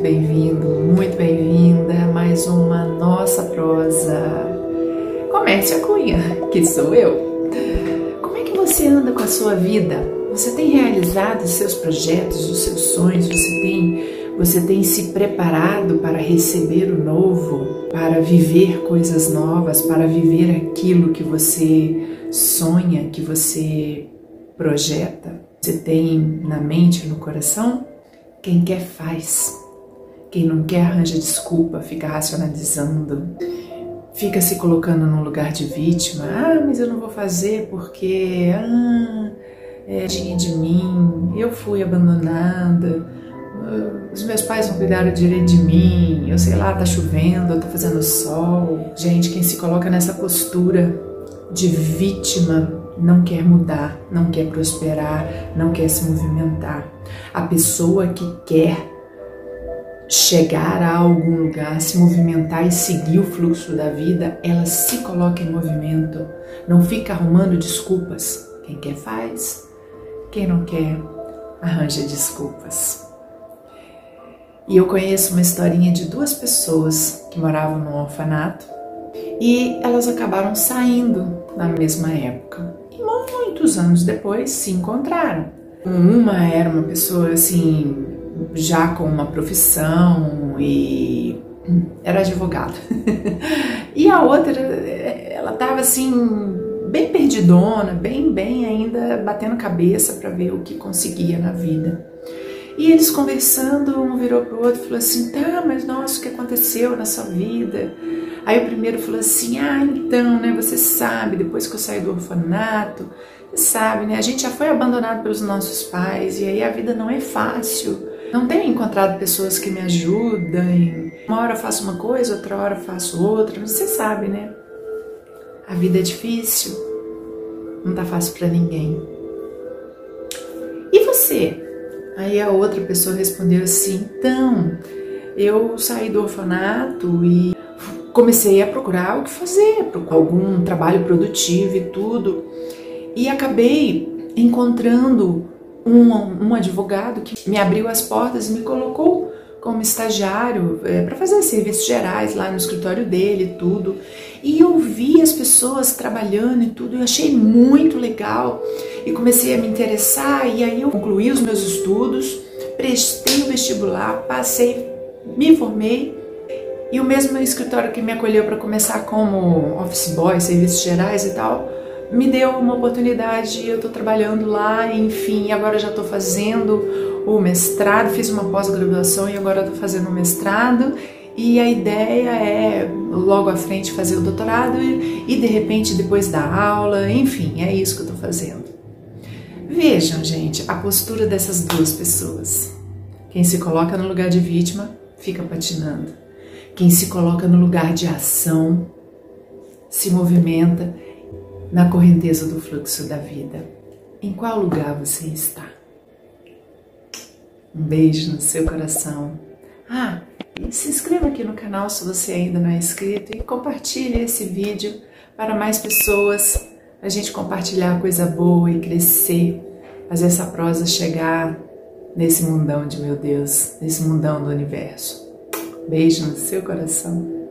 bem-vindo, muito bem-vinda a mais uma Nossa Prosa. Comece a cunha, que sou eu. Como é que você anda com a sua vida? Você tem realizado os seus projetos, os seus sonhos? Você tem, você tem se preparado para receber o novo, para viver coisas novas, para viver aquilo que você sonha, que você projeta? Você tem na mente, no coração? Quem quer faz. Quem não quer arranja desculpa, fica racionalizando, fica se colocando no lugar de vítima. Ah, mas eu não vou fazer porque ah, é de mim, eu fui abandonada, os meus pais não cuidaram direito de mim, eu sei lá, tá chovendo, tá fazendo sol. Gente, quem se coloca nessa postura de vítima não quer mudar, não quer prosperar, não quer se movimentar. A pessoa que quer chegar a algum lugar, se movimentar e seguir o fluxo da vida, ela se coloca em movimento, não fica arrumando desculpas. Quem quer faz, quem não quer arranja desculpas. E eu conheço uma historinha de duas pessoas que moravam no orfanato e elas acabaram saindo na mesma época. E muitos anos depois se encontraram. Uma era uma pessoa assim já com uma profissão e era advogada. e a outra, ela estava assim, bem perdidona, bem, bem ainda batendo cabeça para ver o que conseguia na vida. E eles conversando, um virou pro outro e falou assim: tá, mas nossa, o que aconteceu na sua vida? Aí o primeiro falou assim: ah, então, né, você sabe, depois que eu saí do orfanato, você sabe, né, a gente já foi abandonado pelos nossos pais e aí a vida não é fácil. Não tenho encontrado pessoas que me ajudem. Uma hora eu faço uma coisa, outra hora eu faço outra. Você sabe, né? A vida é difícil. Não tá fácil para ninguém. E você? Aí a outra pessoa respondeu assim: então, eu saí do orfanato e comecei a procurar o que fazer, algum trabalho produtivo e tudo. E acabei encontrando um, um advogado que me abriu as portas e me colocou como estagiário é, para fazer serviços gerais lá no escritório dele e tudo. E eu vi as pessoas trabalhando e tudo, eu achei muito legal e comecei a me interessar. E aí eu concluí os meus estudos, prestei o vestibular, passei, me formei. E o mesmo escritório que me acolheu para começar como office boy, serviços gerais e tal, me deu uma oportunidade, eu estou trabalhando lá, enfim, agora já estou fazendo o mestrado, fiz uma pós-graduação e agora estou fazendo o mestrado. E a ideia é logo à frente fazer o doutorado e, e de repente depois dar aula, enfim, é isso que eu estou fazendo. Vejam, gente, a postura dessas duas pessoas. Quem se coloca no lugar de vítima fica patinando. Quem se coloca no lugar de ação se movimenta na correnteza do fluxo da vida. Em qual lugar você está? Um beijo no seu coração. Ah, e se inscreva aqui no canal se você ainda não é inscrito e compartilhe esse vídeo para mais pessoas, a gente compartilhar coisa boa e crescer, fazer essa prosa chegar nesse mundão de meu Deus, nesse mundão do universo. Beijo no seu coração.